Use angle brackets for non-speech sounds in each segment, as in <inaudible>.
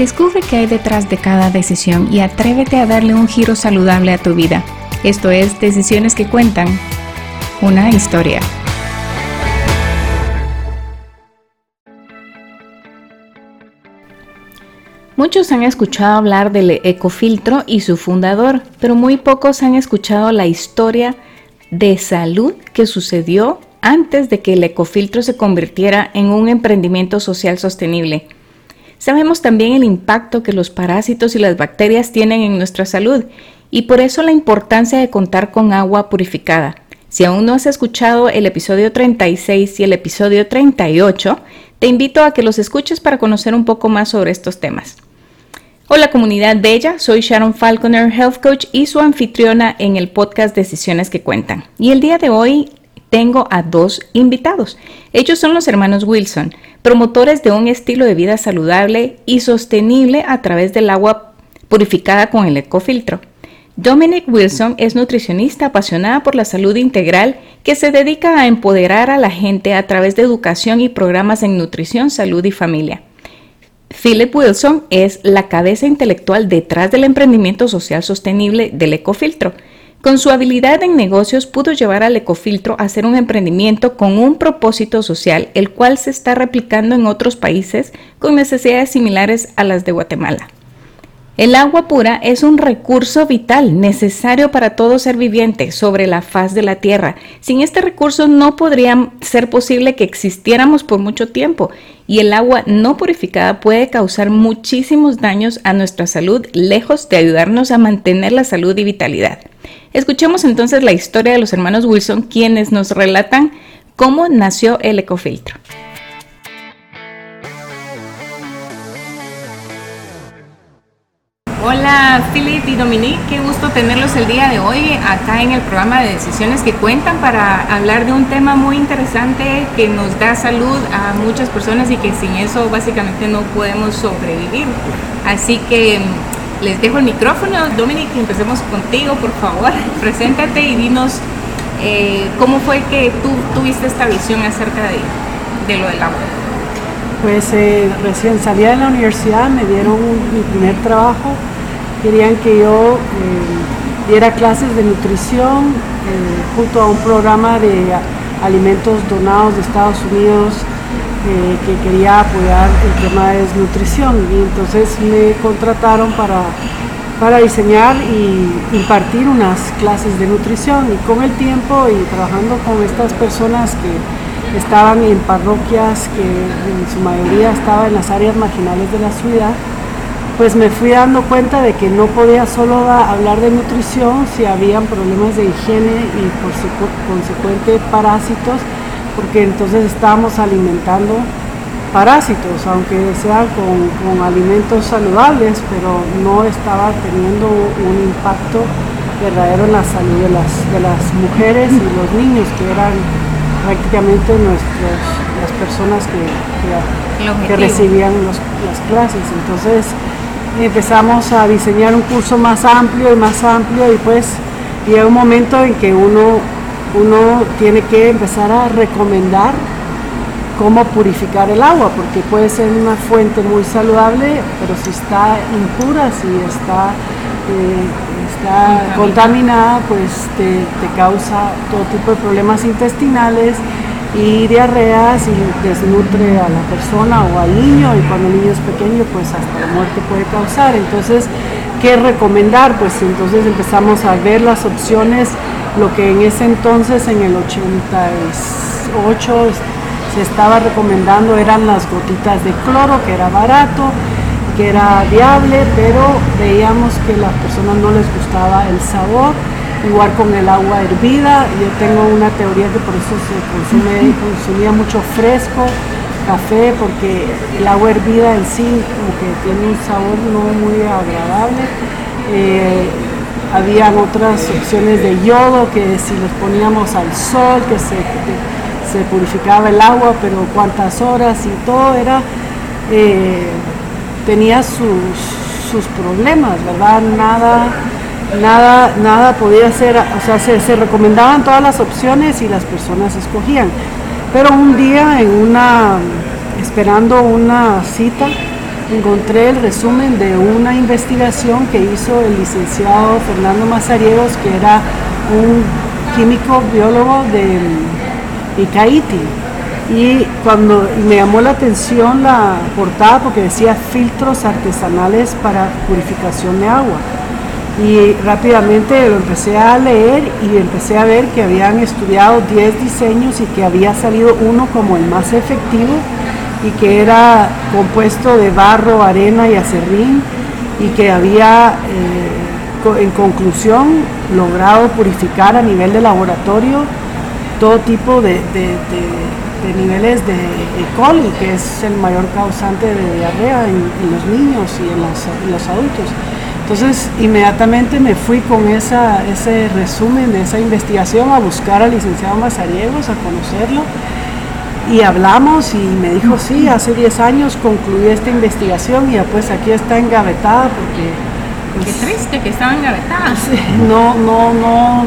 Descubre qué hay detrás de cada decisión y atrévete a darle un giro saludable a tu vida. Esto es Decisiones que Cuentan, una historia. Muchos han escuchado hablar del ecofiltro y su fundador, pero muy pocos han escuchado la historia de salud que sucedió antes de que el ecofiltro se convirtiera en un emprendimiento social sostenible. Sabemos también el impacto que los parásitos y las bacterias tienen en nuestra salud y por eso la importancia de contar con agua purificada. Si aún no has escuchado el episodio 36 y el episodio 38, te invito a que los escuches para conocer un poco más sobre estos temas. Hola comunidad bella, soy Sharon Falconer, Health Coach y su anfitriona en el podcast Decisiones que Cuentan. Y el día de hoy tengo a dos invitados. Ellos son los hermanos Wilson, promotores de un estilo de vida saludable y sostenible a través del agua purificada con el ecofiltro. Dominic Wilson es nutricionista apasionada por la salud integral que se dedica a empoderar a la gente a través de educación y programas en nutrición, salud y familia. Philip Wilson es la cabeza intelectual detrás del emprendimiento social sostenible del ecofiltro con su habilidad en negocios pudo llevar al ecofiltro a ser un emprendimiento con un propósito social, el cual se está replicando en otros países con necesidades similares a las de Guatemala. El agua pura es un recurso vital necesario para todo ser viviente sobre la faz de la tierra. Sin este recurso no podría ser posible que existiéramos por mucho tiempo y el agua no purificada puede causar muchísimos daños a nuestra salud lejos de ayudarnos a mantener la salud y vitalidad. Escuchemos entonces la historia de los hermanos Wilson, quienes nos relatan cómo nació el ecofiltro. Hola Philip y Dominique, qué gusto tenerlos el día de hoy acá en el programa de Decisiones que Cuentan para hablar de un tema muy interesante que nos da salud a muchas personas y que sin eso básicamente no podemos sobrevivir. Así que les dejo el micrófono. Dominic, empecemos contigo, por favor. <laughs> Preséntate y dinos eh, cómo fue que tú tuviste esta visión acerca de, lo del agua. Pues eh, recién salía de la universidad, me dieron mi primer trabajo. Querían que yo eh, diera clases de nutrición junto a un programa de alimentos donados de Estados Unidos que quería apoyar el tema de desnutrición y entonces me contrataron para, para diseñar y impartir unas clases de nutrición y con el tiempo y trabajando con estas personas que estaban en parroquias que en su mayoría estaban en las áreas marginales de la ciudad, pues me fui dando cuenta de que no podía solo hablar de nutrición si habían problemas de higiene y por consecuente parásitos porque entonces estábamos alimentando parásitos, aunque sean con, alimentos saludables, pero no estaba teniendo un impacto verdadero en la salud de las, de las mujeres y los niños, que eran prácticamente nuestros, las personas que, que, recibían las clases. Entonces empezamos a diseñar un curso más amplio y más amplio y pues llega un momento en que uno uno tiene que empezar a recomendar cómo purificar el agua, porque puede ser una fuente muy saludable, pero si está impura, si está, eh, contaminada, pues te, causa todo tipo de problemas intestinales y diarreas y desnutre a la persona o al niño y cuando el niño es pequeño pues hasta la muerte puede causar. Entonces, ¿qué recomendar? Pues entonces empezamos a ver las opciones lo que en ese entonces, en el 88, se estaba recomendando eran las gotitas de cloro, que era barato, que era viable, pero veíamos que a las personas no les gustaba el sabor, igual con el agua hervida. Yo tengo una teoría que por eso se consume, consumía mucho fresco, café, porque el agua hervida en sí como que tiene un sabor no muy agradable. Eh, habían otras opciones de yodo que si los poníamos al sol, que se, se purificaba el agua, pero cuántas horas y todo era, eh, tenía sus, sus, problemas, ¿verdad? Nada, nada, nada podía ser, o sea, se, recomendaban todas las opciones y las personas escogían. Pero un día en una, esperando una cita, encontré el resumen de una investigación que hizo el licenciado Fernando Mazariegos, que era un químico biólogo de Icaiti. Y cuando me llamó la atención la portada porque decía filtros artesanales para purificación de agua. Y rápidamente lo empecé a leer y empecé a ver que habían estudiado 10 diseños y que había salido uno como el más efectivo y que era compuesto de barro, arena y acerrín y que había eh, en conclusión logrado purificar a nivel de laboratorio todo tipo de, niveles de E. coli, que es el mayor causante de diarrea en, los niños y en, los adultos. Entonces, inmediatamente me fui con ese resumen de esa investigación a buscar al licenciado Mazariegos, a conocerlo y hablamos y me dijo, sí, hace 10 años concluí esta investigación y pues aquí está engavetada porque... Qué pues, triste que estaba engavetada. <laughs> no, no, no.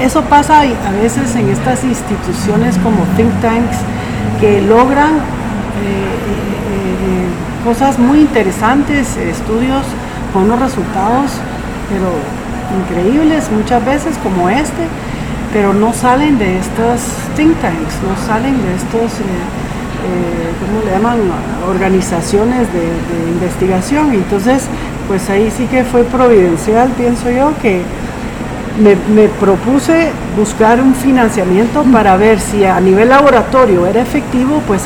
Eso pasa a veces en estas instituciones como think tanks que logran eh, eh, eh, cosas muy interesantes, estudios con unos resultados, pero increíbles muchas veces como este pero no salen de estos think tanks, no salen de estos, ¿cómo le llaman?, organizaciones de, investigación. Entonces, pues ahí sí que fue providencial, pienso yo, que me, propuse buscar un financiamiento para ver si a nivel laboratorio era efectivo, pues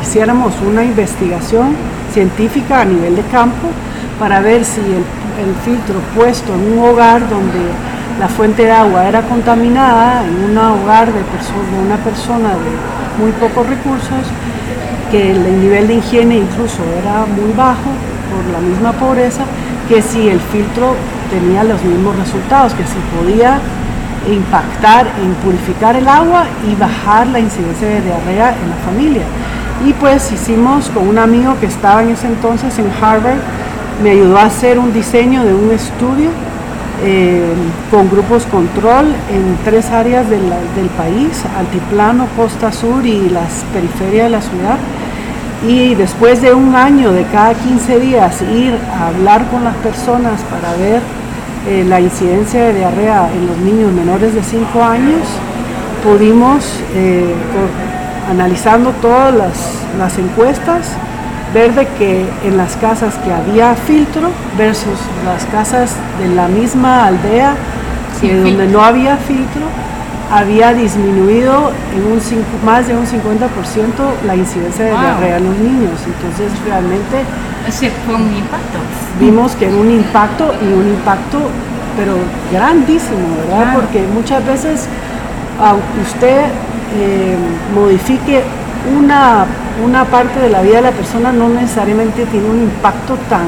hiciéramos una investigación científica a nivel de campo para ver si el, el filtro puesto en un hogar donde la fuente de agua era contaminada en un hogar de, de una persona de muy pocos recursos, que el nivel de higiene incluso era muy bajo por la misma pobreza, que si el filtro tenía los mismos resultados, que si podía impactar en purificar el agua y bajar la incidencia de diarrea en la familia. Y pues hicimos con un amigo que estaba en ese entonces en Harvard, me ayudó a hacer un diseño de un estudio eh, con grupos control en tres áreas del país, altiplano, costa sur y las periferias de la ciudad. Y después de un año, de cada 15 días, ir a hablar con las personas para ver eh, la incidencia de diarrea en los niños menores de 5 años, pudimos, eh, analizando todas las encuestas, ver de que en las casas que había filtro versus las casas de la misma aldea donde no había filtro, había disminuido en un más de un 50% la incidencia de diarrea en los niños. Entonces realmente fue un impacto. Vimos que era un impacto y un impacto pero grandísimo, ¿verdad? Porque muchas veces aunque usted eh, modifique una, una parte de la vida de la persona no necesariamente tiene un impacto tan,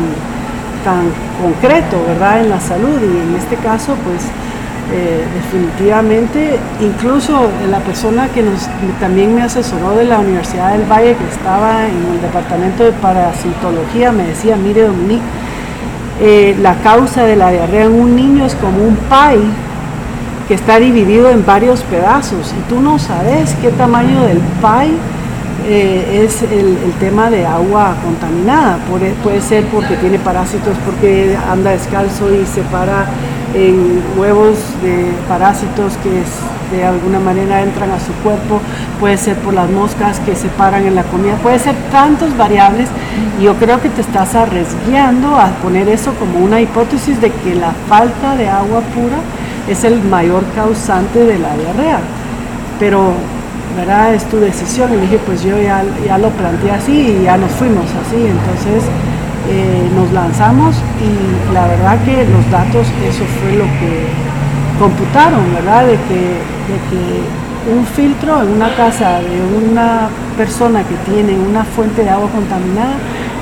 tan concreto, ¿verdad?, en la salud y en este caso, pues, eh, definitivamente, incluso la persona que nos, también me asesoró de la Universidad del Valle, que estaba en el departamento de parasitología, me decía, mire Dominique, eh, la causa de la diarrea en un niño es como un pie que está dividido en varios pedazos y tú no sabes qué tamaño del pie eh, es el, tema de agua contaminada. puede ser porque tiene parásitos, porque anda descalzo y se para en huevos de parásitos que de alguna manera entran a su cuerpo, puede ser por las moscas que se paran en la comida, puede ser tantos variables yo creo que te estás arriesgando a poner eso como una hipótesis de que la falta de agua pura es el mayor causante de la diarrea. Pero ¿verdad? Es tu decisión. Y dije, pues yo ya, ya lo planteé así y ya nos fuimos así. Entonces eh, nos lanzamos y la verdad que los datos, eso fue lo que computaron, ¿verdad? De que, de que un filtro en una casa de una persona que tiene una fuente de agua contaminada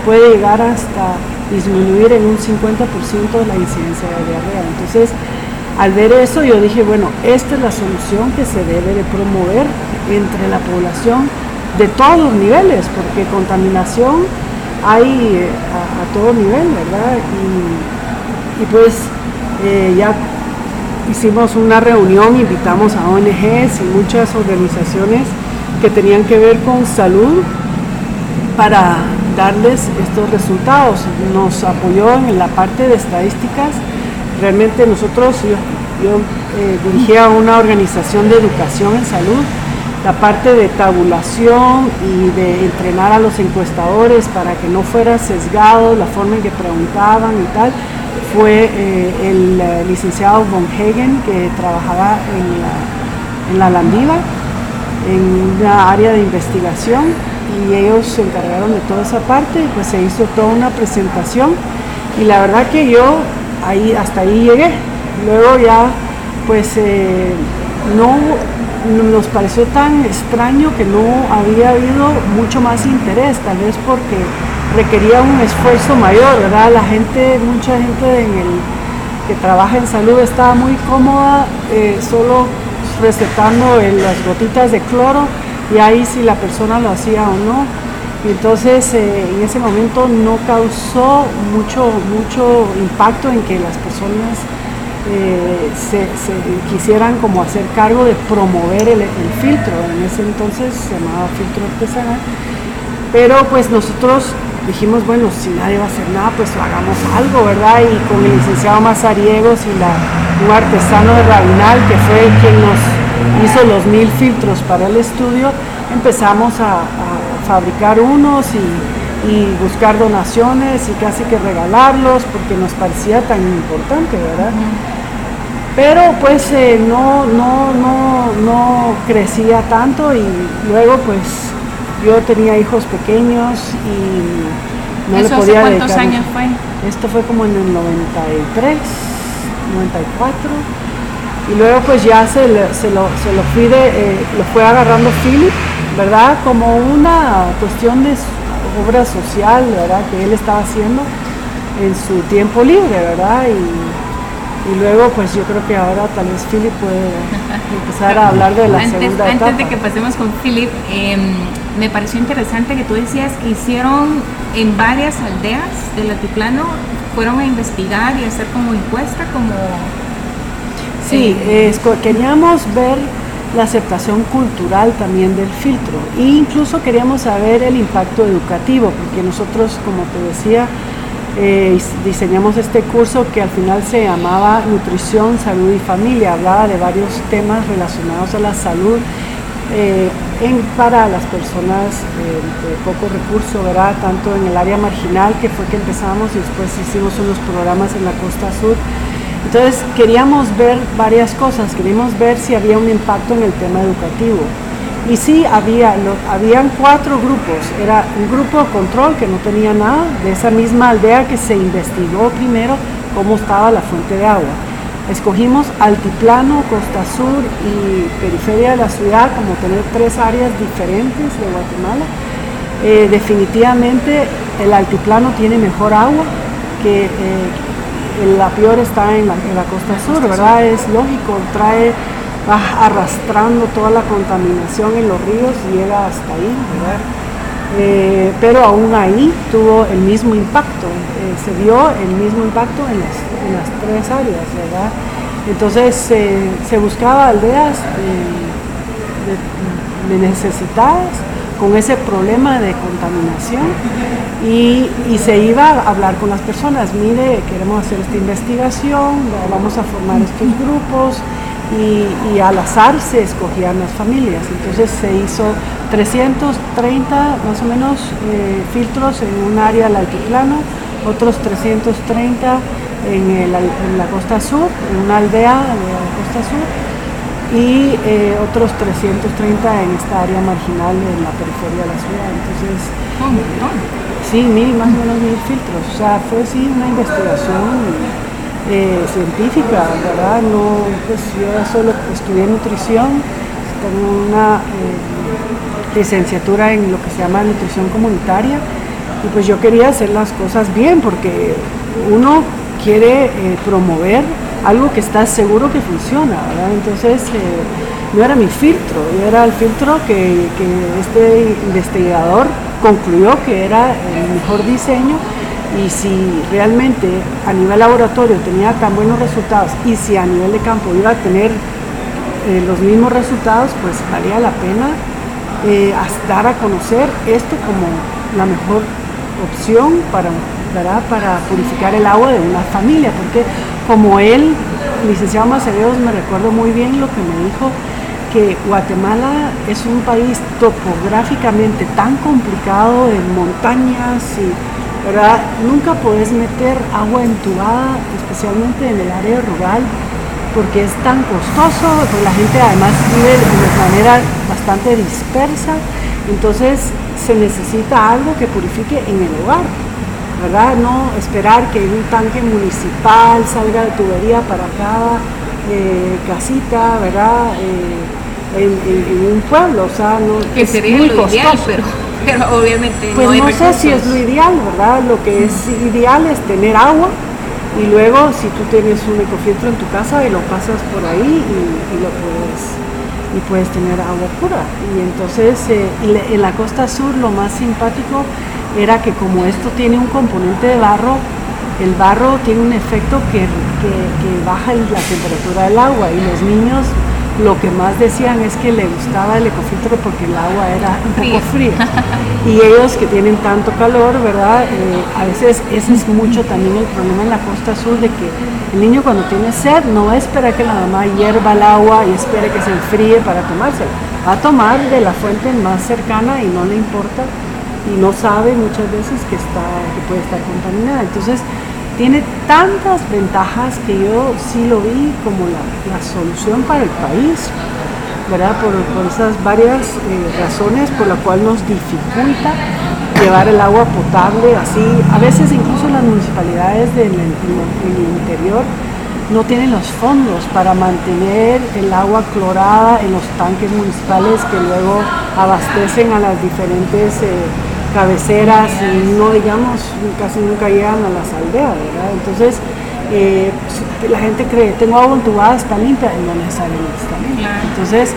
puede llegar hasta disminuir en un 50% la incidencia de diarrea. Entonces, al ver eso yo dije, bueno, esta es la solución que se debe de promover entre la población de todos los niveles, porque contaminación hay eh, a, todo nivel, ¿verdad? Y, pues eh, ya hicimos una reunión, invitamos a ONGs y muchas organizaciones que tenían que ver con salud para darles estos resultados. Nos apoyó en la parte de estadísticas. Realmente nosotros, yo, eh, dirigía una organización de educación en salud, la parte de tabulación y de entrenar a los encuestadores para que no fuera sesgado la forma en que preguntaban y tal, fue eh, el eh, licenciado Von Hagen que trabajaba en la, en la Landiva, en una área de investigación y ellos se encargaron de toda esa parte pues se hizo toda una presentación y la verdad que yo ahí hasta ahí llegué. Luego ya pues eh, no nos pareció tan extraño que no había habido mucho más interés, tal vez porque requería un esfuerzo mayor, ¿verdad? La gente, mucha gente en el, que trabaja en salud estaba muy cómoda eh, solo recetando las gotitas de cloro y ahí si la persona lo hacía o no. entonces eh, en ese momento no causó mucho, mucho impacto en que las personas eh, se, quisieran como hacer cargo de promover el, filtro. En ese entonces se llamaba filtro artesanal. Pero pues nosotros dijimos, bueno, si nadie va a hacer nada, pues hagamos algo, ¿verdad? Y con el licenciado Mazariegos y la, un artesano de Rabinal, que fue quien nos hizo los mil filtros para el estudio, empezamos a, fabricar unos y, buscar donaciones y casi que regalarlos porque nos parecía tan importante, ¿verdad? Pero pues eh, no, no, no, no crecía tanto y luego pues yo tenía hijos pequeños y no le podía ¿Cuántos años fue? Esto fue como en el 93, 94. Y luego pues ya se, se, lo, se lo, fui eh, lo fue agarrando Philip, ¿verdad? Como una cuestión de obra social, ¿verdad? Que él estaba haciendo en su tiempo libre, ¿verdad? Y, y luego pues yo creo que ahora tal vez Philip puede empezar a hablar de la segunda etapa. Antes de que pasemos con Philip, em, me pareció interesante que tú decías que hicieron en varias aldeas del altiplano, fueron a investigar y hacer como encuesta, como Sí, queríamos ver la aceptación cultural también del filtro e incluso queríamos saber el impacto educativo, porque nosotros, como te decía, eh, diseñamos este curso que al final se llamaba Nutrición, Salud y Familia, hablaba de varios temas relacionados a la salud eh, para las personas eh, de poco recurso, ¿verdad? tanto en el área marginal, que fue que empezamos, y después hicimos unos programas en la costa sur entonces queríamos ver varias cosas, queríamos ver si había un impacto en el tema educativo. Y sí, había, habían cuatro grupos. Era un grupo de control que no tenía nada, de esa misma aldea que se investigó primero cómo estaba la fuente de agua. Escogimos altiplano, costa sur y periferia de la ciudad como tener tres áreas diferentes de Guatemala. Eh, definitivamente el altiplano tiene mejor agua que, eh, la peor está en la, costa sur, ¿verdad? Es lógico, trae, va arrastrando toda la contaminación en los ríos y llega hasta ahí, ¿verdad? Eh, pero aún ahí tuvo el mismo impacto, eh, se dio el mismo impacto en las, tres áreas, ¿verdad? Entonces se buscaba aldeas de necesitadas con ese problema de contaminación y, se iba a hablar con las personas, mire, queremos hacer esta investigación, vamos a formar estos grupos y, al azar se escogían las familias. Entonces se hizo 330 más o menos eh, filtros en un área del altiplano, otros 330 en, en la costa sur, en una aldea de la costa sur y eh, otros 330 en esta área marginal en la periferia de la ciudad. Entonces, sí, mil, más o menos mil filtros. O sea, fue sí una investigación eh, científica, ¿verdad? No, pues yo solo estudié nutrición, tengo una eh, licenciatura en lo que se llama nutrición comunitaria y pues yo quería hacer las cosas bien porque uno quiere promover algo que está seguro que funciona, ¿verdad? Entonces, eh, no era mi filtro, era el filtro que, este investigador concluyó que era el mejor diseño y si realmente a nivel laboratorio tenía tan buenos resultados y si a nivel de campo iba a tener eh, los mismos resultados, pues valía la pena eh, dar a conocer esto como la mejor opción para, para purificar el agua de una familia, porque como él, licenciado Macereos, me recuerdo muy bien lo que me dijo, que Guatemala es un país topográficamente tan complicado en montañas y ¿verdad? nunca puedes meter agua entubada, especialmente en el área rural, porque es tan costoso, pues la gente además vive de manera bastante dispersa, entonces se necesita algo que purifique en el hogar, ¿verdad? No esperar que un tanque municipal salga de tubería para cada eh, casita, ¿verdad? Eh, en, un pueblo, o sea, no que sería muy lo ideal, pero, obviamente pues no, sé si es lo ideal, ¿verdad? Lo que es ideal es tener agua y luego si tú tienes un ecofiltro en tu casa y lo pasas por ahí y, lo puedes y puedes tener agua pura. Y entonces eh, en la costa sur lo más simpático era que como esto tiene un componente de barro, el barro tiene un efecto que, que, que baja la temperatura del agua y los niños lo que más decían es que le gustaba el ecofiltro porque el agua era un poco fría. y ellos que tienen tanto calor, ¿verdad? Eh, a veces ese es mucho también el problema en la costa sur de que el niño cuando tiene sed no espera que la mamá hierva el agua y espere que se enfríe para tomársela. Va a tomar de la fuente más cercana y no le importa y no sabe muchas veces que, está, que puede estar contaminada. Entonces, tiene tantas ventajas que yo sí lo vi como la, solución para el país, ¿verdad? Por, esas varias eh, razones por la cual nos dificulta llevar el agua potable así. A veces incluso las municipalidades del interior no tienen los fondos para mantener el agua clorada en los tanques municipales que luego abastecen a las diferentes... Eh, cabeceras y no digamos casi nunca llegan a las aldeas, ¿verdad? Entonces eh, la gente cree, tengo agua entubada, está limpia, y no necesariamente está limpia. Entonces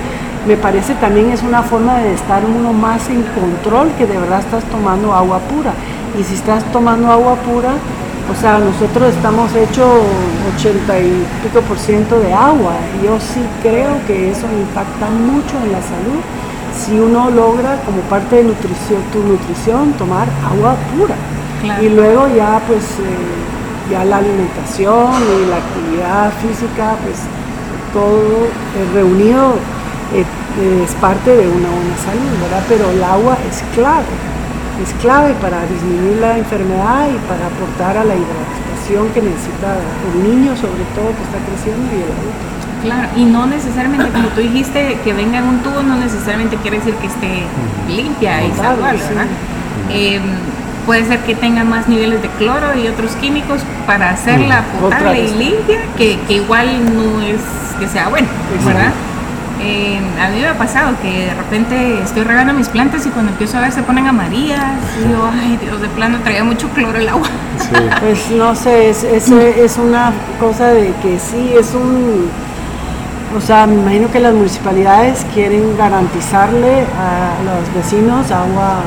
me parece también es una forma de estar uno más en control que de verdad estás tomando agua pura. Y si estás tomando agua pura, o sea, nosotros estamos hechos 80 y pico por ciento de agua. Yo sí creo que eso impacta mucho en la salud si uno logra como parte de nutrición, tu nutrición tomar agua pura. Y luego ya pues eh, ya la alimentación y la actividad física, pues todo reunido eh, es parte de una buena salud, ¿verdad? Pero el agua es clave, es clave para disminuir la enfermedad y para aportar a la hidratación que necesita el niño sobre todo que está creciendo y el adulto. Claro, y no necesariamente, como tú dijiste, que venga en un tubo no necesariamente quiere decir que esté limpia y saludable, ¿verdad? Em, puede ser que tenga más niveles de cloro y otros químicos para hacerla potable y limpia, que, igual no es que sea bueno, ¿verdad? Em, a mí me ha pasado que de repente estoy regando mis plantas y cuando empiezo a ver se ponen amarillas y yo, ay Dios, de plano traía mucho cloro el agua. Pues no sé, es, es una cosa de que sí, es un o sea, me imagino que las municipalidades quieren garantizarle a los vecinos agua,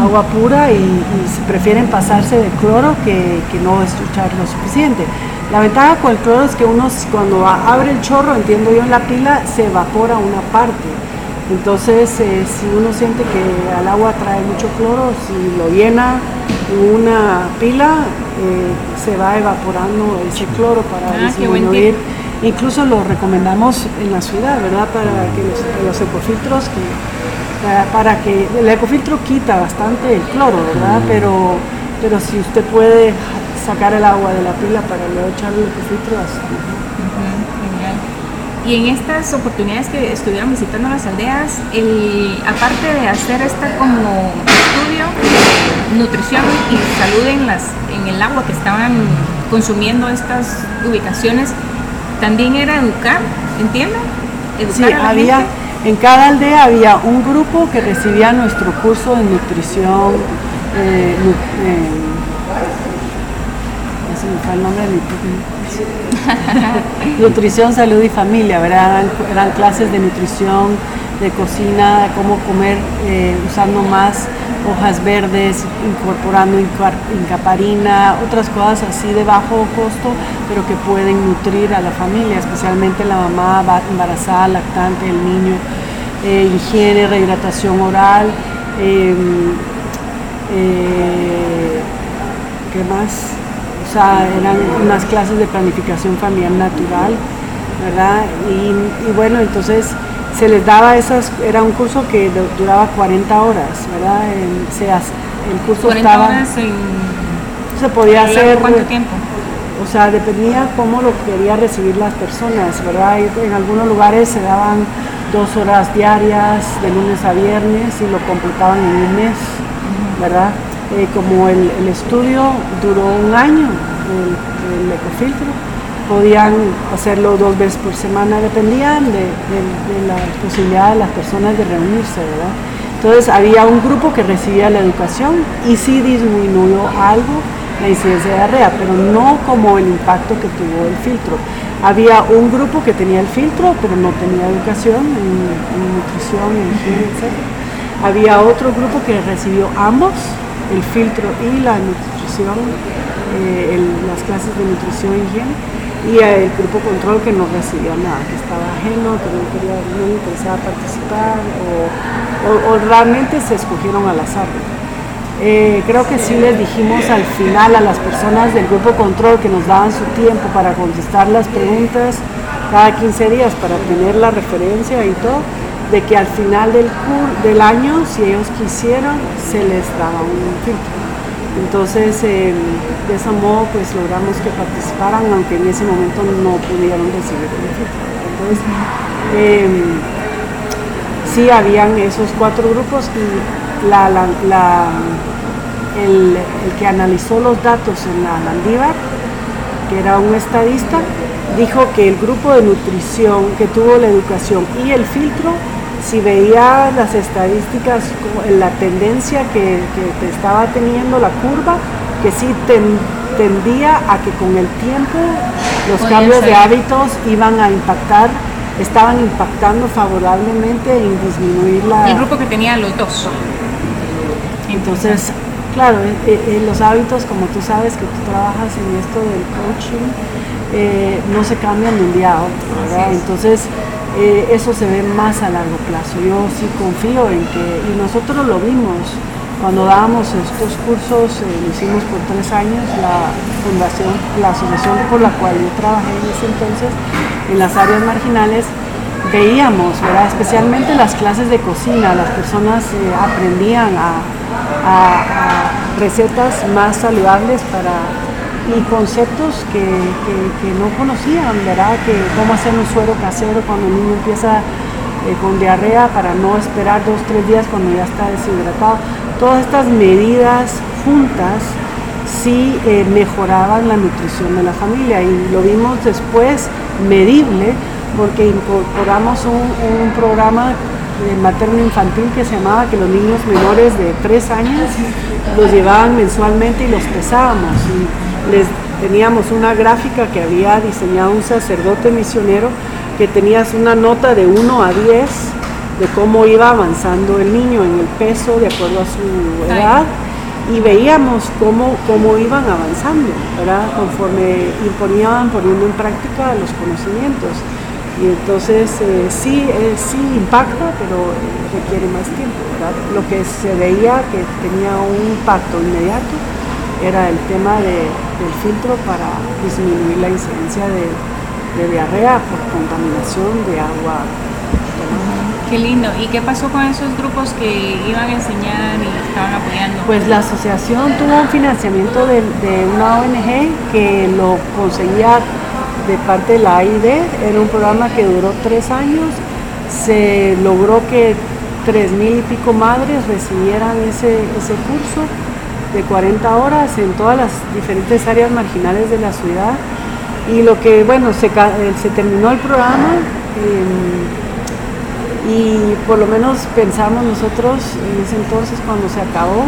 agua pura y, prefieren pasarse de cloro que, no estuchar lo suficiente. La ventaja con el cloro es que uno cuando abre el chorro, entiendo yo en la pila, se evapora una parte. Entonces, eh, si uno siente que al agua trae mucho cloro, si lo llena en una pila, eh, se va evaporando ese cloro para ah, disminuir Incluso lo recomendamos en la ciudad, ¿verdad? Para que los, ecofiltros, para, que el ecofiltro quita bastante el cloro, ¿verdad? Pero, pero si usted puede sacar el agua de la pila para luego echarle el ecofiltro, así. genial. Y en estas oportunidades que estuvieron visitando las aldeas, el, aparte de hacer esta como estudio de nutrición y salud en, las, en el agua que estaban consumiendo estas ubicaciones, también era educar, ¿entienden? sí, había, en cada aldea había un grupo que recibía nuestro curso de nutrición, eh, eh, el nombre de nutrición, salud y familia, ¿verdad? Eran, clases de nutrición, de cocina, cómo comer eh, usando más hojas verdes, incorporando incaparina, otras cosas así de bajo costo, pero que pueden nutrir a la familia, especialmente la mamá embarazada, lactante, el niño, eh, higiene, rehidratación oral. Em, Eh, ¿Qué más? O sea, eran unas clases de planificación familiar natural, ¿verdad? Y, bueno, entonces se les daba esas, era un curso que duraba 40 horas, ¿verdad? el curso 40 estaba... Horas en, se podía hacer... ¿Cuánto tiempo? O sea, dependía cómo lo quería recibir las personas, ¿verdad? En algunos lugares se daban dos horas diarias de lunes a viernes y lo completaban en un mes, ¿verdad? Eh, como el, estudio duró un año, el, ecofiltro, podían hacerlo dos veces por semana, dependían de, la posibilidad de las personas de reunirse, ¿verdad? Entonces había un grupo que recibía la educación y sí disminuyó algo la incidencia de diarrea, pero no como el impacto que tuvo el filtro. Había un grupo que tenía el filtro, pero no tenía educación en, nutrición, en higiene, etc. Había otro grupo que recibió ambos, el filtro y la nutrición, eh, las clases de nutrición y higiene, y el grupo control que no recibía nada, que estaba ajeno, que no, quería, no interesaba participar, o, o realmente se escogieron al azar. Eh, creo que sí les dijimos al final a las personas del grupo control que nos daban su tiempo para contestar las preguntas cada 15 días para tener la referencia y todo, de que al final del, del año, si ellos quisieran, se les daba un filtro. Entonces, em, de ese modo, pues logramos que participaran, aunque en ese momento no pudieron recibir el filtro. Entonces, em, sí habían esos cuatro grupos y el, que analizó los datos en la Landívar, que era un estadista, dijo que el grupo de nutrición que tuvo la educación y el filtro, si veía las estadísticas, la tendencia que, estaba teniendo la curva, que sí tendía a que con el tiempo los cambios de hábitos iban a impactar estaban impactando favorablemente en disminuir la... El grupo que tenía los dos. Entonces, claro, eh, eh, los hábitos, como tú sabes que tú trabajas en esto del coaching, eh, no se cambian de un día a otro. Entonces, eso se ve más a largo plazo. Yo sí confío en que, y nosotros lo vimos, cuando dábamos estos cursos, lo hicimos por tres años, la fundación, la asociación por la cual yo trabajé en ese entonces, en las áreas marginales, veíamos, ¿verdad? especialmente las clases de cocina, las personas aprendían a a, recetas más saludables para y conceptos que, no conocían, ¿verdad? Que cómo hacer un suero casero cuando el niño empieza eh, con diarrea para no esperar dos, tres días cuando ya está deshidratado. Todas estas medidas juntas sí eh, mejoraban la nutrición de la familia y lo vimos después medible porque incorporamos un, programa materno infantil que se llamaba que los niños menores de tres años los llevaban mensualmente y los pesábamos les teníamos una gráfica que había diseñado un sacerdote misionero que tenías una nota de 1 a 10 de cómo iba avanzando el niño en el peso de acuerdo a su edad y veíamos cómo, cómo iban avanzando, ¿verdad? conforme imponían poniendo en práctica los conocimientos. Y entonces eh, sí, eh, sí impacta, pero requiere más tiempo. Lo que se veía que tenía un impacto inmediato era el tema del filtro para disminuir la incidencia de, diarrea por contaminación de agua. Qué lindo. ¿Y qué pasó con esos grupos que iban a enseñar y estaban apoyando? Pues la asociación tuvo un financiamiento de, de una ONG que lo conseguía de parte de la AID. Era un programa que duró tres años. Se logró que tres mil y pico madres recibieran ese, ese curso de 40 horas en todas las diferentes áreas marginales de la ciudad. Y lo que, bueno, se, eh, se terminó el programa em, y por lo menos pensamos nosotros en ese entonces cuando se acabó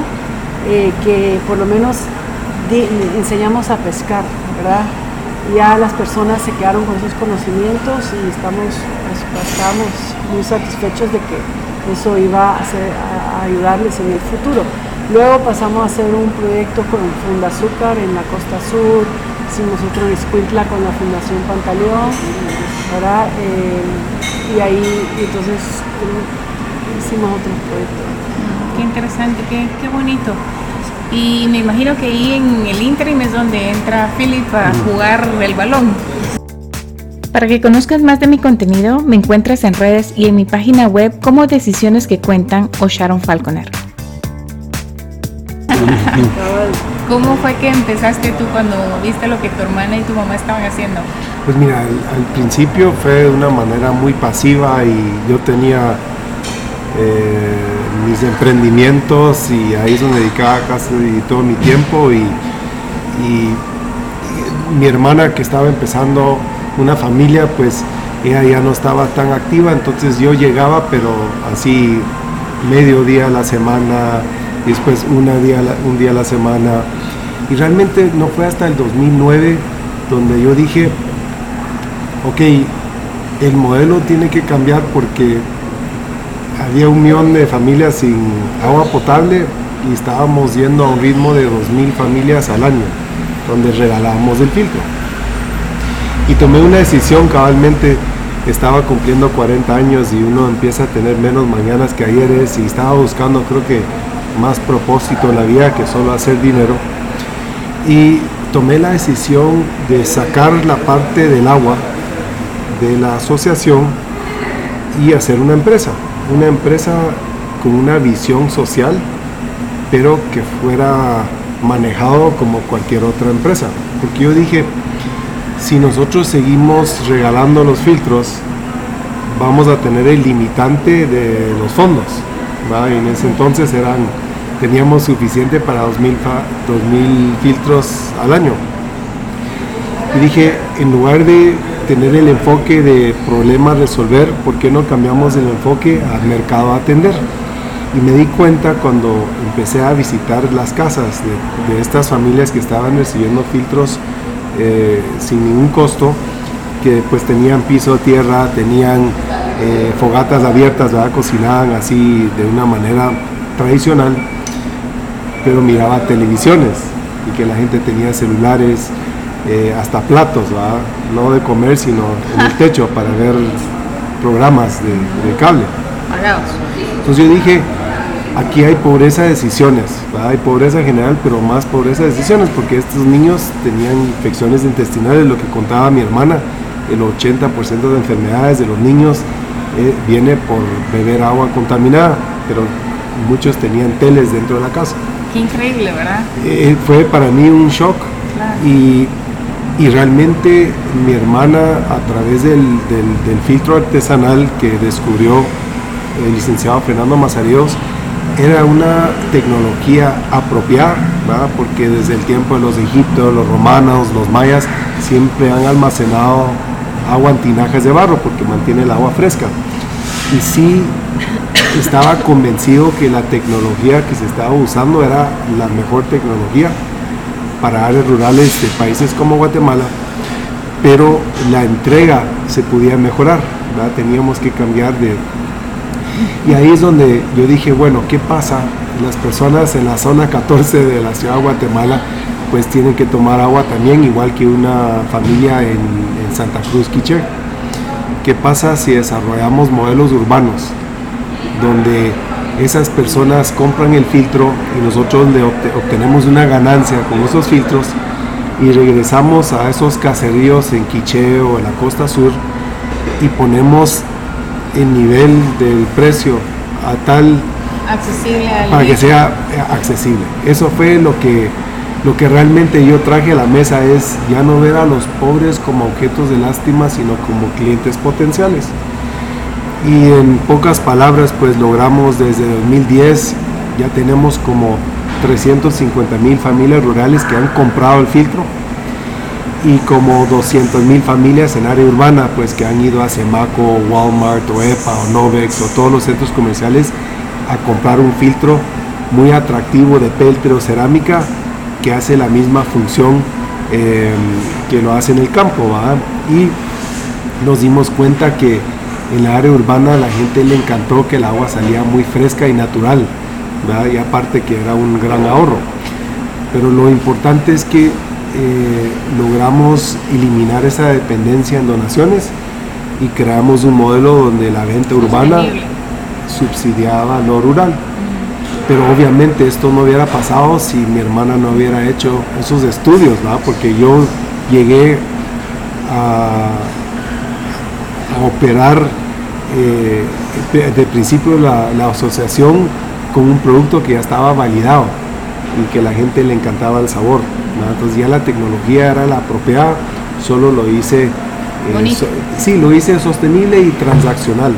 eh, que por lo menos enseñamos a pescar, ¿verdad? ya las personas se quedaron con esos conocimientos y estamos, pues, estamos muy satisfechos de que eso iba a, ayudarles en el futuro. Luego pasamos a hacer un proyecto con Funda Azúcar en la costa sur, hicimos otro en Escuintla con la Fundación Pantaleón, eh, y ahí entonces hicimos otro proyecto. Qué interesante, qué, qué bonito. Y me imagino que ahí en el interim es donde entra Philip a jugar el balón. Para que conozcas más de mi contenido, me encuentras en redes y en mi página web como Decisiones que Cuentan o Sharon Falconer. <laughs> ¿Cómo fue que empezaste tú cuando viste lo que tu hermana y tu mamá estaban haciendo? Pues mira, al, principio fue de una manera muy pasiva y yo tenía eh, mis emprendimientos y ahí es donde dedicaba casi todo mi tiempo y, mi hermana que estaba empezando una familia, pues ella ya no estaba tan activa, entonces yo llegaba, pero así medio día a la semana, después una día, un día a la semana. Y realmente no fue hasta el 2009 donde yo dije, ok, el modelo tiene que cambiar porque había un millón de familias sin agua potable y estábamos yendo a un ritmo de 2.000 familias al año, donde regalábamos el filtro. Y tomé una decisión cabalmente, estaba cumpliendo 40 años y uno empieza a tener menos mañanas que ayeres y estaba buscando creo que más propósito en la vida que solo hacer dinero. Y tomé la decisión de sacar la parte del agua de la asociación y hacer una empresa. Una empresa con una visión social, pero que fuera manejado como cualquier otra empresa. Porque yo dije, si nosotros seguimos regalando los filtros, vamos a tener el limitante de los fondos. en ese entonces eran teníamos suficiente para 2.000 filtros al año. Y dije, en lugar de tener el enfoque de problema resolver, ¿por qué no cambiamos el enfoque al mercado atender? Y me di cuenta cuando empecé a visitar las casas de, estas familias que estaban recibiendo filtros eh, sin ningún costo, que pues tenían piso, tierra, tenían eh, fogatas abiertas, cocinaban así de una manera tradicional pero miraba televisiones y que la gente tenía celulares, eh, hasta platos, no de comer, sino en el <laughs> techo para ver programas de, cable. Entonces yo dije, aquí hay pobreza de decisiones, hay pobreza general, pero más pobreza de decisiones, porque estos niños tenían infecciones intestinales, lo que contaba mi hermana, el 80% de enfermedades de los niños eh, viene por beber agua contaminada, pero muchos tenían teles dentro de la casa increíble, ¿verdad? Eh, fue para mí un shock y, realmente mi hermana a través del, filtro artesanal que descubrió el licenciado Fernando Mazaríos era una tecnología apropiada, ¿verdad? porque desde el tiempo de los egipcios, los romanos, los mayas, siempre han almacenado agua en tinajas de barro porque mantiene el agua fresca. Y sí estaba convencido que la tecnología que se estaba usando era la mejor tecnología para áreas rurales de países como Guatemala, pero la entrega se podía mejorar, teníamos que cambiar de... Y ahí es donde yo dije, bueno, ¿qué pasa? Las personas en la zona 14 de la ciudad de Guatemala pues tienen que tomar agua también, igual que una familia en, Santa Cruz, Quiché. ¿Qué pasa si desarrollamos modelos urbanos? Donde esas personas compran el filtro y nosotros le obtenemos una ganancia con esos filtros y regresamos a esos caseríos en Quiché o en la costa sur y ponemos el nivel del precio a tal accesible para que sea accesible. Eso fue lo que lo que realmente yo traje a la mesa es ya no ver a los pobres como objetos de lástima, sino como clientes potenciales y en pocas palabras pues logramos desde 2010 ya tenemos como 350 mil familias rurales que han comprado el filtro y como 200 mil familias en área urbana pues que han ido a Semaco, Walmart o EPA o Novex o todos los centros comerciales a comprar un filtro muy atractivo de peltre cerámica que hace la misma función eh, que lo hace en el campo y nos dimos cuenta que en la área urbana a la gente le encantó que el agua salía muy fresca y natural, y aparte que era un gran ahorro. Pero lo importante es que eh, logramos eliminar esa dependencia en donaciones y creamos un modelo donde la venta urbana subsidiaba lo rural. pero obviamente esto no hubiera pasado si mi hermana no hubiera hecho esos estudios, ¿verdad? porque yo llegué a, operar eh, de, principio la, asociación con un producto que ya estaba validado y que la gente le encantaba el sabor. Entonces ya la tecnología era la apropiada, solo lo hice, eh, sí, lo hice sostenible y transaccional.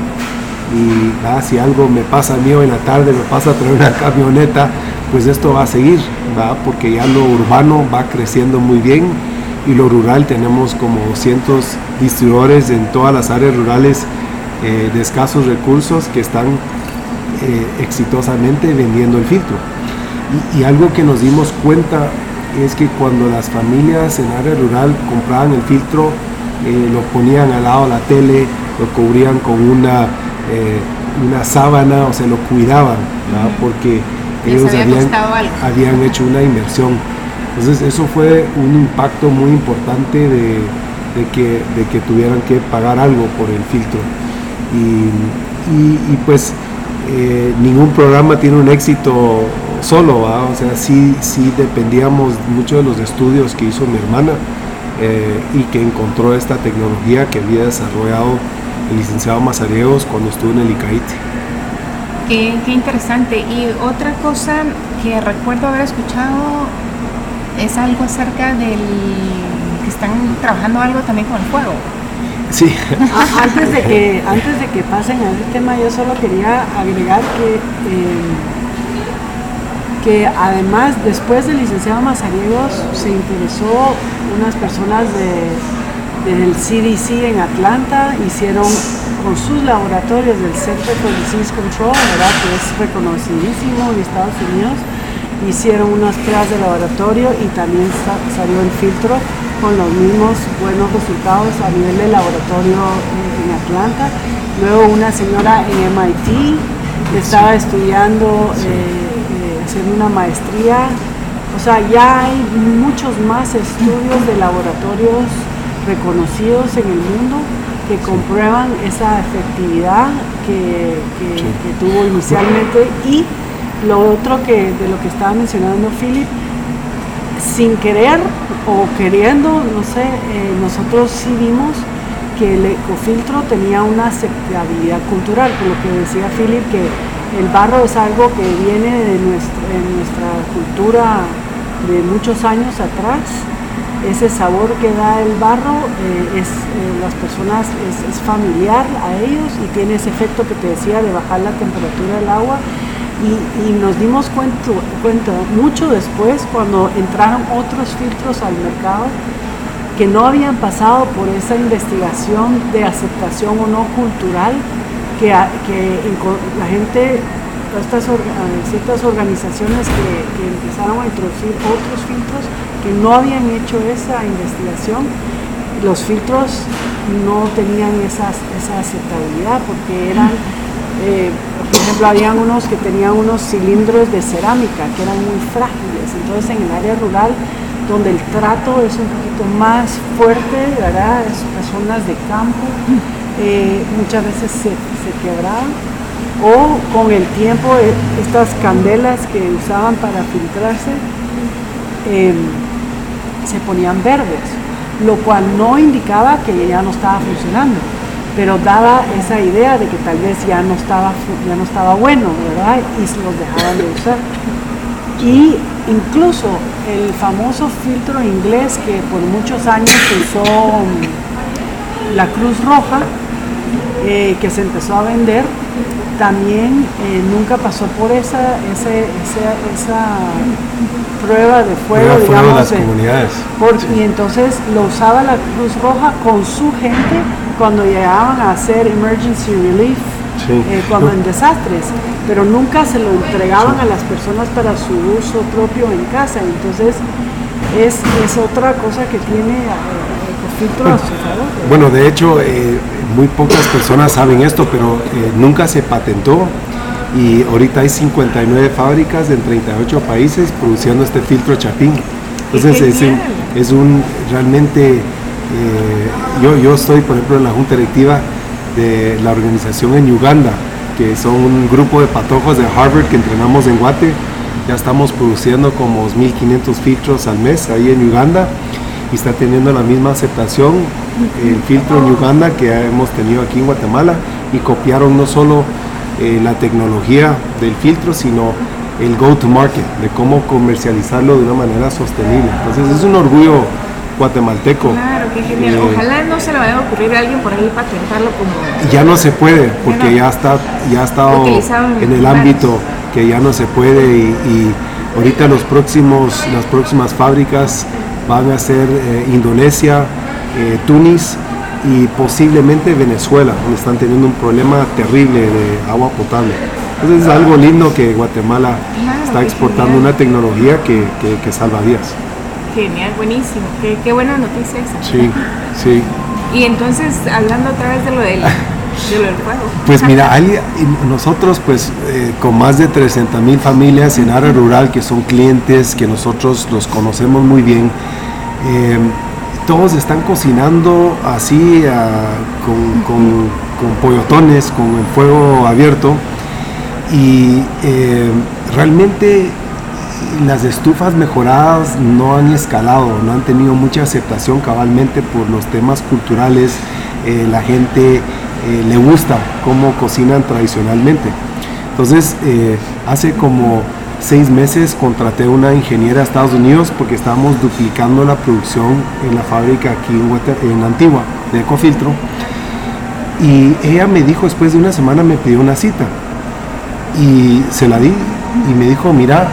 Y si algo me pasa a mí hoy en la tarde, me pasa a traer una camioneta, pues esto va a seguir, porque ya lo urbano va creciendo muy bien y lo rural tenemos como cientos distribuidores en todas las áreas rurales eh, de escasos recursos que están eh, exitosamente vendiendo el filtro. Y, algo que nos dimos cuenta es que cuando las familias en área rural compraban el filtro, eh, lo ponían al lado de la tele, lo cubrían con una, una sábana, o se lo cuidaban, porque ellos habían, habían hecho una inversión. Entonces eso fue un impacto muy importante de, que, de que tuvieran que pagar algo por el filtro. Y, pues eh, ningún programa tiene un éxito solo, o sea, sí, sí dependíamos mucho de los estudios que hizo mi hermana eh, y que encontró esta tecnología que había desarrollado el licenciado Mazariegos cuando estuvo en el ICAIT. Qué, qué interesante. Y otra cosa que recuerdo haber escuchado es algo acerca del que están trabajando algo también con el fuego. Sí. Ah, antes de que antes de que pasen a ese tema, yo solo quería agregar que eh, que además después del licenciado Mazariegos se interesó unas personas del CDC en Atlanta, hicieron con sus laboratorios del Center for Disease Control, ¿verdad? que es reconocidísimo en Estados Unidos, hicieron unas pruebas de laboratorio y también salió el filtro con los mismos buenos resultados a nivel de laboratorio en Atlanta. Luego una señora en MIT estaba estudiando, eh, eh, haciendo una maestría. O sea, ya hay muchos más estudios de laboratorios reconocidos en el mundo que comprueban esa efectividad que, que tuvo inicialmente y lo otro que de lo que estaba mencionando Philip, sin querer o queriendo, no sé, eh, nosotros sí vimos que el ecofiltro tenía una aceptabilidad cultural, por lo que decía Philip, que el barro es algo que viene de nuestra, cultura de muchos años atrás. Ese sabor que da el barro eh, es eh, las personas es familiar a ellos y tiene ese efecto que te decía de bajar la temperatura del agua y, nos dimos cuenta, mucho después cuando entraron otros filtros al mercado que no habían pasado por esa investigación de aceptación o no cultural que, que la gente, estas ciertas organizaciones que, empezaron a introducir otros filtros que no habían hecho esa investigación, los filtros no tenían esa, esa aceptabilidad porque eran eh, por ejemplo, habían unos que tenían unos cilindros de cerámica que eran muy frágiles. Entonces, en el área rural, donde el trato es un poquito más fuerte, ¿verdad? Es personas de campo, eh, muchas veces se, quebraban. O con el tiempo, eh, estas candelas que usaban para filtrarse se ponían verdes, lo cual no indicaba que ya no estaba funcionando pero daba esa idea de que tal vez ya no estaba, ya no estaba bueno, ¿verdad? Y se los dejaban de usar. Y incluso el famoso filtro inglés que por muchos años usó mm, la Cruz Roja, eh, que se empezó a vender, también eh, nunca pasó por esa, esa, prueba de fuego, digamos. las comunidades. Y entonces lo usaba la Cruz Roja con su gente cuando llegaban a hacer emergency relief, eh, cuando en desastres, pero nunca se lo entregaban a las personas para su uso propio en casa. Entonces es, otra cosa que tiene eh. Bueno, de hecho, eh, muy pocas personas saben esto, pero nunca se patentó y ahorita hay 59 fábricas en 38 países produciendo este filtro chapín. Entonces es es un realmente eh, yo, yo estoy, por ejemplo, en la junta directiva de la organización en Uganda, que son un grupo de patojos de Harvard que entrenamos en Guate. Ya estamos produciendo como 2.500 filtros al mes ahí en Uganda y está teniendo la misma aceptación el filtro en Uganda que hemos tenido aquí en Guatemala y copiaron no solo eh, la tecnología del filtro, sino el go-to-market, de cómo comercializarlo de una manera sostenible. Entonces es un orgullo guatemalteco. Claro, qué genial. Eh, Ojalá no se le vaya a ocurrir a alguien por ahí patentarlo como... ya no se puede porque no. ya está ya ha estado en el ámbito que ya no se puede y, y ahorita los próximos las próximas fábricas van a ser eh, Indonesia eh, Túnez y posiblemente Venezuela donde están teniendo un problema terrible de agua potable entonces es algo lindo que Guatemala Claro, está exportando genial. una tecnología que, que, que salva vidas Genial, buenísimo. Qué, qué buena noticia esa. sí sí Y entonces, hablando otra vez de lo del, de lo del fuego. Pues mira, <laughs> hay- nosotros pues eh, con más de 300 mil familias en área rural que son clientes, que nosotros los conocemos muy bien, eh, todos están cocinando así ah, con, pollotones, con el fuego abierto y eh, realmente las estufas mejoradas no han escalado, no han tenido mucha aceptación cabalmente por los temas culturales. eh, la gente eh, le gusta cómo cocinan tradicionalmente. Entonces, eh, hace como seis meses contraté una ingeniera a Estados Unidos porque estábamos duplicando la producción en la fábrica aquí en, en Antigua de Ecofiltro. Y ella me dijo, después de una semana me pidió una cita. Y se la di y me dijo, mira,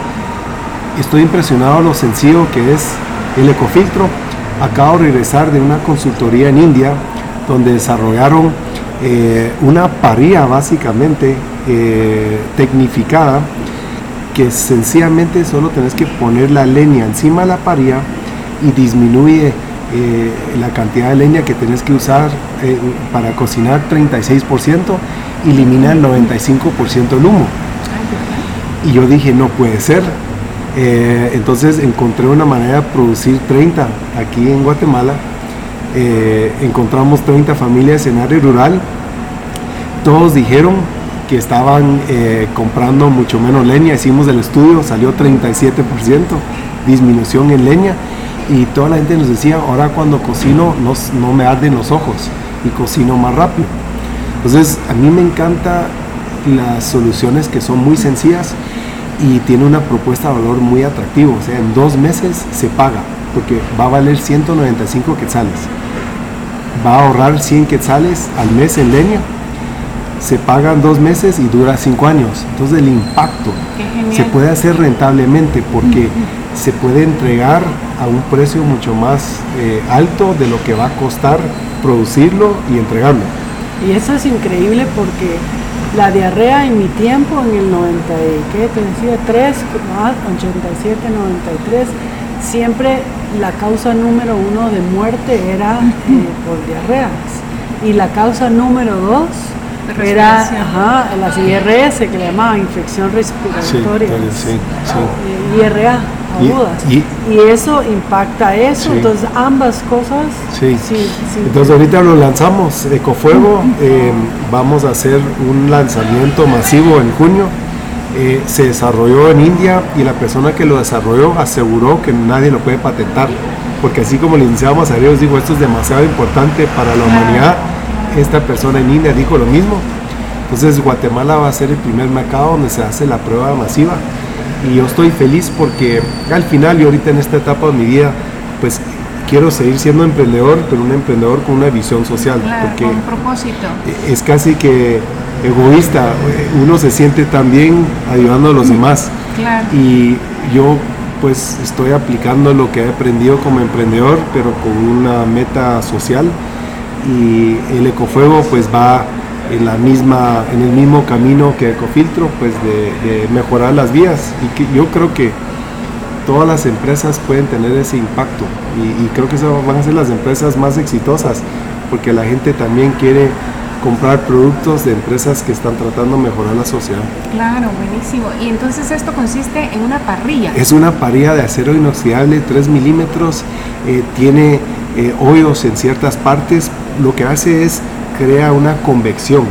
estoy impresionado lo sencillo que es el ecofiltro. Acabo de regresar de una consultoría en India donde desarrollaron eh, una parrilla básicamente eh, tecnificada que sencillamente solo tenés que poner la leña encima de la parrilla y disminuye eh, la cantidad de leña que tenés que usar eh, para cocinar 36%, elimina el 95% del humo. Y yo dije, no puede ser. Eh, entonces encontré una manera de producir 30 aquí en Guatemala. Encontramos 30 familias en área rural. Todos dijeron que estaban eh, comprando mucho menos leña. Hicimos el estudio, salió 37% disminución en leña. Y toda la gente nos decía, ahora cuando cocino no, no me arden los ojos y cocino más rápido. Entonces a mí me encanta las soluciones que son muy sencillas y tiene una propuesta de valor muy atractivo. O sea, en dos meses se paga porque va a valer 195 quetzales. Va a ahorrar 100 quetzales al mes en leña. Se pagan dos meses y dura cinco años. Entonces el impacto se puede hacer rentablemente porque se puede entregar a un precio mucho más eh, alto de lo que va a costar producirlo y entregarlo. Y eso es increíble porque la diarrea en mi tiempo, en el 90, y- ¿qué te decía? 3, 87, 93, siempre la causa número uno de muerte era eh, por diarreas. Y la causa número dos De era ajá, las IRS, que le llamaban infección respiratoria. sí, sí. eh, IRA Y- agudas. y- Y, eso impacta eso. Sí. Entonces ambas cosas Sí. sí, sí. Entonces ahorita lo lanzamos, Ecofuego, eh, vamos a hacer un lanzamiento masivo en junio. Eh, se desarrolló en India y la persona que lo desarrolló aseguró que nadie lo puede patentar, porque así como el licenciado Mazareos dijo esto es demasiado importante para la humanidad, esta persona en India dijo lo mismo. Entonces Guatemala va a ser el primer mercado donde se hace la prueba masiva y yo estoy feliz porque al final yo ahorita en esta etapa de mi vida pues quiero seguir siendo emprendedor, pero un emprendedor con una visión social, Claro, porque con propósito. es casi que egoísta, uno se siente tan bien ayudando a los demás Claro. y yo pues estoy aplicando lo que he aprendido como emprendedor, pero con una meta social y el ecofuego pues va en la misma en el mismo camino que ecofiltro pues de, de mejorar las vías y que yo creo que todas las empresas pueden tener ese impacto y, y creo que esas van a ser las empresas más exitosas porque la gente también quiere comprar productos de empresas que están tratando de mejorar la sociedad. Claro, buenísimo. Y entonces esto consiste en una parrilla. Es una parrilla de acero inoxidable 3 milímetros, eh, tiene eh, hoyos en ciertas partes, lo que hace es crea una convección,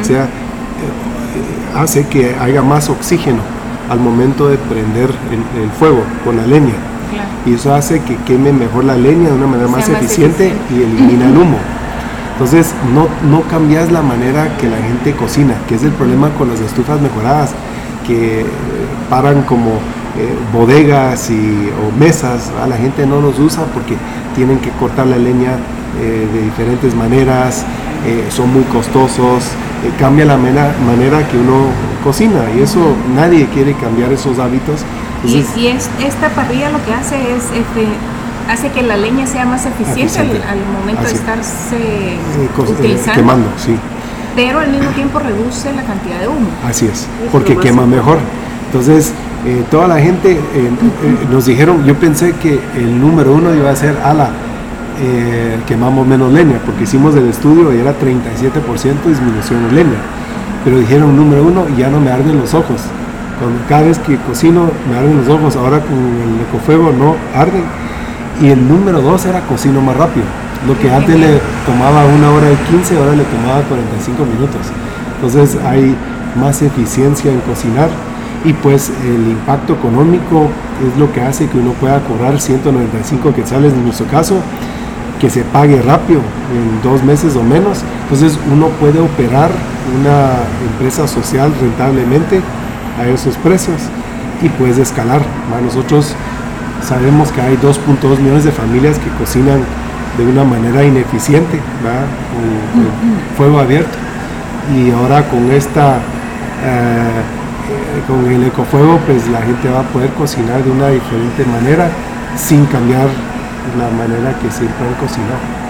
o sea, eh, hace que haya más oxígeno al momento de prender el, fuego con la leña. Y eso hace que queme mejor la leña de una manera más, eficiente, y elimina el <laughs> humo. Entonces no, no cambias la manera que la gente cocina, que es el problema con las estufas mejoradas, que paran como eh, bodegas y, o mesas, a la gente no los usa porque tienen que cortar la leña eh, de diferentes maneras, eh, son muy costosos, cambia la manera que uno cocina y eso nadie quiere cambiar esos hábitos. y, si es, esta parrilla lo que hace es hace que la leña sea más eficiente, Al, momento de estarse utilizando. quemando, sí. Pero al mismo tiempo reduce la cantidad de humo. Así es, porque quema mejor. Entonces, eh, toda la gente eh, eh, nos dijeron, yo pensé que el número uno iba a ser ala, quemamos menos leña, porque hicimos el estudio y era 37% disminución de leña. Pero dijeron número uno, ya no me arden los ojos. Cuando, cada vez que cocino me arden los ojos, ahora con el ecofuego no arden. Y el número dos era cocino más rápido. Lo que antes le tomaba una hora y 15, ahora le tomaba 45 minutos. Entonces hay más eficiencia en cocinar y pues el impacto económico es lo que hace que uno pueda cobrar 195 quetzales en nuestro caso, que se pague rápido, en dos meses o menos. Entonces uno puede operar una empresa social rentablemente a esos precios y puedes escalar. Nosotros sabemos que hay 2.2 millones de familias que cocinan de una manera ineficiente, con, fuego abierto. Y ahora con esta... Eh, eh, con el ecofuego pues la gente va a poder cocinar de una diferente manera sin cambiar la manera que siempre han cocinado.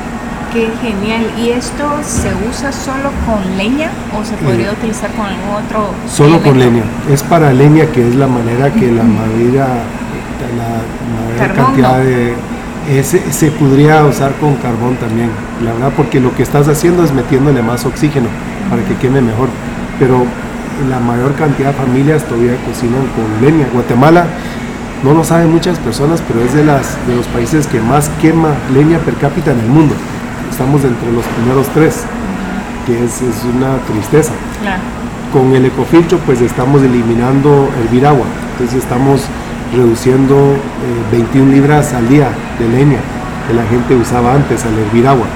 Qué genial. ¿Y esto se usa solo con leña o se podría eh, utilizar con algún otro? Solo con leña. Es para leña que es la manera que la madera, la mayor cantidad de... se podría usar con carbón también, la verdad, porque lo que estás haciendo es metiéndole más oxígeno para que queme mejor. Pero la mayor cantidad de familias todavía cocinan con leña. Guatemala, no lo saben muchas personas, pero es de, las, de los países que más quema leña per cápita en el mundo. Estamos entre los primeros tres, que es, una tristeza. Con el ecofiltro pues estamos eliminando el agua, entonces estamos reduciendo 21 eh, libras al día de leña que la gente usaba antes al hervir agua.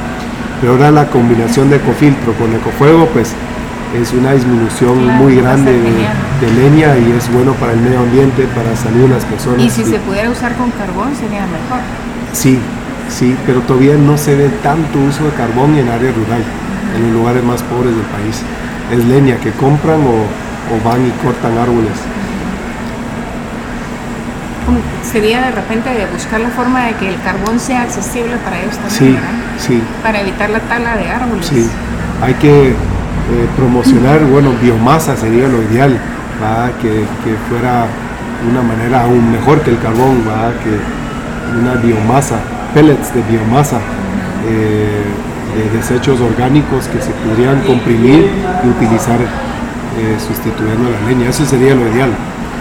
Pero ahora la combinación de ecofiltro con ecofuego pues es una disminución muy grande de, leña y es bueno para el medio ambiente, para la salud de las personas. Y si se pudiera usar con carbón sería mejor. Sí, sí, pero todavía no se ve tanto uso de carbón en área rural, en los lugares más pobres del país. Es leña que compran o, van y cortan árboles. Sería de repente de buscar la forma de que el carbón sea accesible para ellos también, sí, Sí. Para evitar la tala de árboles. Sí, hay que eh, promocionar, bueno, biomasa sería lo ideal, Que, fuera una manera aún mejor que el carbón, que una biomasa, pellets de biomasa, eh, de desechos orgánicos que se podrían comprimir y utilizar eh, sustituyendo la leña, eso sería lo ideal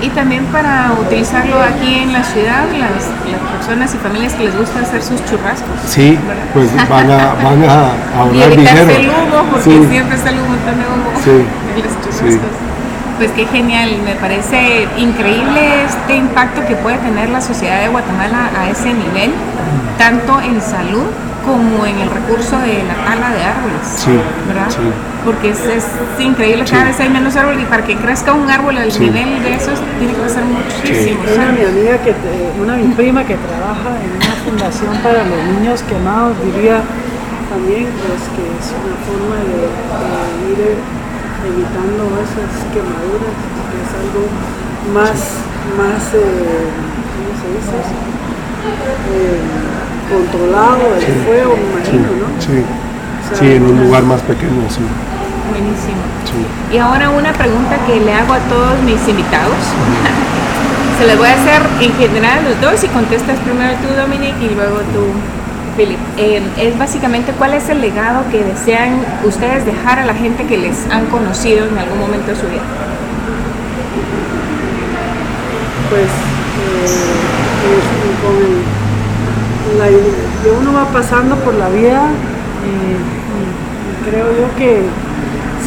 y también para utilizarlo aquí en la ciudad, las, personas y familias que les gusta hacer sus churrascos. Sí, pues van a, van a ahorrar <laughs> y dinero. el humo, porque siempre montón de humo sí. en los churrascos. Pues qué genial, me parece increíble este impacto que puede tener la sociedad de Guatemala a ese nivel, tanto en salud como en el recurso de la tala de árboles. Sí, ¿verdad? Porque es, es increíble, cada vez hay menos árboles y para que crezca un árbol al nivel de esos tiene que pasar muchísimo. Una mi amiga que una mi prima que trabaja en una fundación para los niños quemados diría también pues que es una forma de, ir evitando esas quemaduras, que es algo más, más eh, ¿cómo se dice? Eh, controlado el fuego, me imagino, ¿no? Sí, sí, en un lugar más pequeño, sí. Buenísimo. Y ahora una pregunta que le hago a todos mis invitados. <laughs> Se les voy a hacer en general a los dos y contestas primero tú, Dominic, y luego tú, Philip. Eh, es básicamente cuál es el legado que desean ustedes dejar a la gente que les han conocido en algún momento de su vida. Pues eh, con uno va pasando por la vida y, creo yo que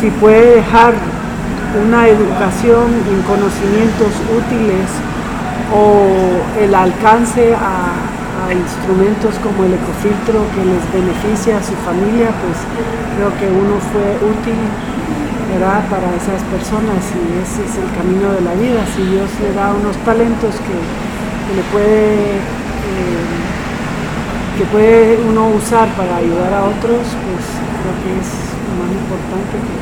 si puede dejar una educación en conocimientos útiles o el alcance a, instrumentos como el ecofiltro que les beneficia a su familia, pues creo que uno fue útil para esas personas y ese es el camino de la vida. Si Dios le da unos talentos que, le puede... Que puede uno usar para ayudar a otros, pues creo que es lo más importante que,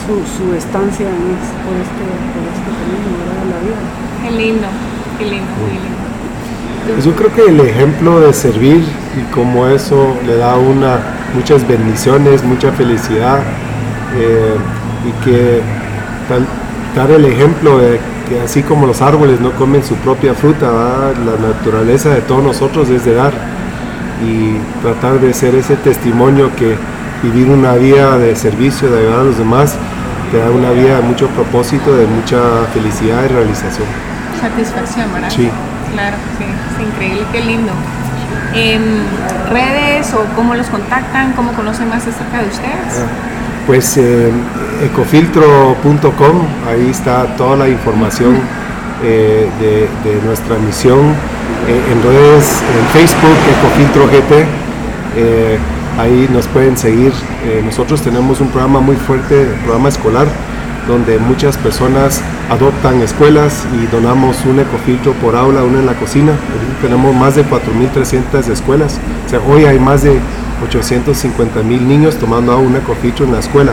su, su, estancia en por, este, por este camino de la vida. Qué lindo, qué lindo, qué lindo. Pues yo creo que el ejemplo de servir y cómo eso le da una muchas bendiciones, mucha felicidad eh, y que dar el ejemplo de que así como los árboles no comen su propia fruta, la naturaleza de todos nosotros es de dar y tratar de ser ese testimonio que vivir una vida de servicio, de ayudar a los demás, te da una vida de mucho propósito, de mucha felicidad y realización. Satisfacción, ¿verdad? Sí. Claro, sí, es increíble, qué lindo. ¿En redes o cómo los contactan? ¿Cómo conocen más acerca de ustedes? Ah, pues eh, ecofiltro.com, ahí está toda la información eh, de, nuestra misión. Eh, en redes, en Facebook, Ecofiltro GT, ahí nos pueden seguir. nosotros tenemos un programa muy fuerte, programa escolar, donde muchas personas adoptan escuelas y donamos un ecofiltro por aula, uno en la cocina. Tenemos más de 4.300 escuelas. O sea, hoy hay más de 850 mil niños tomando un ecofiltro en la escuela.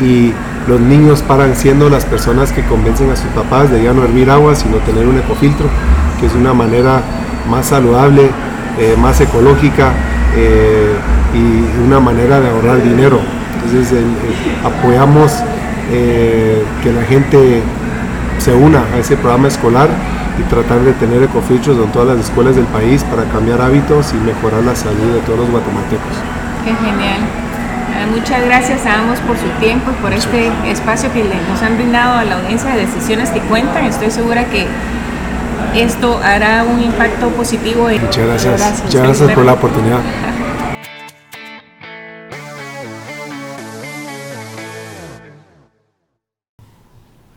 Y los niños paran siendo las personas que convencen a sus papás de ya no hervir agua, sino tener un ecofiltro, que es una manera más saludable, eh, más ecológica eh, y una manera de ahorrar dinero. Entonces apoyamos eh, que la gente se una a ese programa escolar y tratar de tener ecofiltros en todas las escuelas del país para cambiar hábitos y mejorar la salud de todos los guatemaltecos. Qué genial. Muchas gracias a ambos por su tiempo y por este espacio que nos han brindado a la audiencia de decisiones que cuentan. Estoy segura que esto hará un impacto positivo. En... Muchas gracias. Muchas gracias por la oportunidad.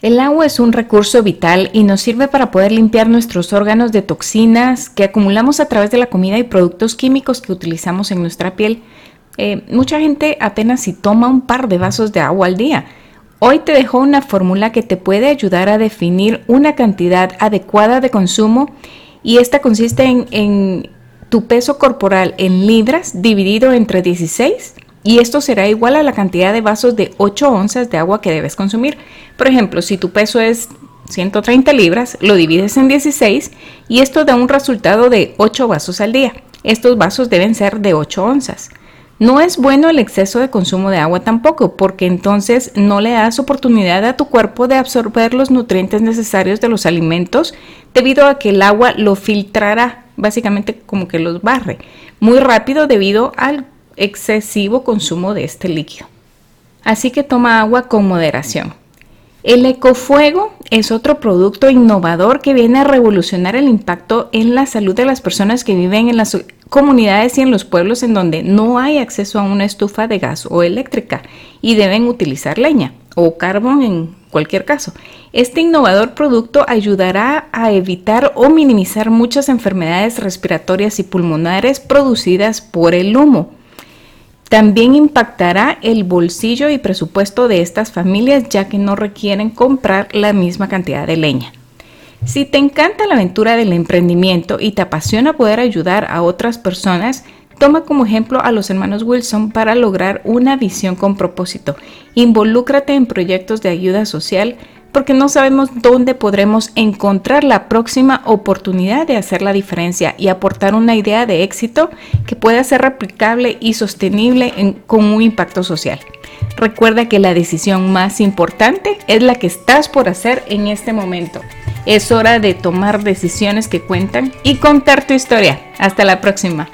El agua es un recurso vital y nos sirve para poder limpiar nuestros órganos de toxinas que acumulamos a través de la comida y productos químicos que utilizamos en nuestra piel. Eh, mucha gente apenas si toma un par de vasos de agua al día. Hoy te dejo una fórmula que te puede ayudar a definir una cantidad adecuada de consumo y esta consiste en, en tu peso corporal en libras dividido entre 16 y esto será igual a la cantidad de vasos de 8 onzas de agua que debes consumir. Por ejemplo, si tu peso es 130 libras, lo divides en 16 y esto da un resultado de 8 vasos al día. Estos vasos deben ser de 8 onzas. No es bueno el exceso de consumo de agua tampoco, porque entonces no le das oportunidad a tu cuerpo de absorber los nutrientes necesarios de los alimentos, debido a que el agua lo filtrará, básicamente como que los barre, muy rápido debido al excesivo consumo de este líquido. Así que toma agua con moderación. El ecofuego es otro producto innovador que viene a revolucionar el impacto en la salud de las personas que viven en las comunidades y en los pueblos en donde no hay acceso a una estufa de gas o eléctrica y deben utilizar leña o carbón en cualquier caso. Este innovador producto ayudará a evitar o minimizar muchas enfermedades respiratorias y pulmonares producidas por el humo. También impactará el bolsillo y presupuesto de estas familias ya que no requieren comprar la misma cantidad de leña. Si te encanta la aventura del emprendimiento y te apasiona poder ayudar a otras personas, toma como ejemplo a los hermanos Wilson para lograr una visión con propósito. Involúcrate en proyectos de ayuda social porque no sabemos dónde podremos encontrar la próxima oportunidad de hacer la diferencia y aportar una idea de éxito que pueda ser replicable y sostenible con un impacto social. Recuerda que la decisión más importante es la que estás por hacer en este momento. Es hora de tomar decisiones que cuentan y contar tu historia. Hasta la próxima.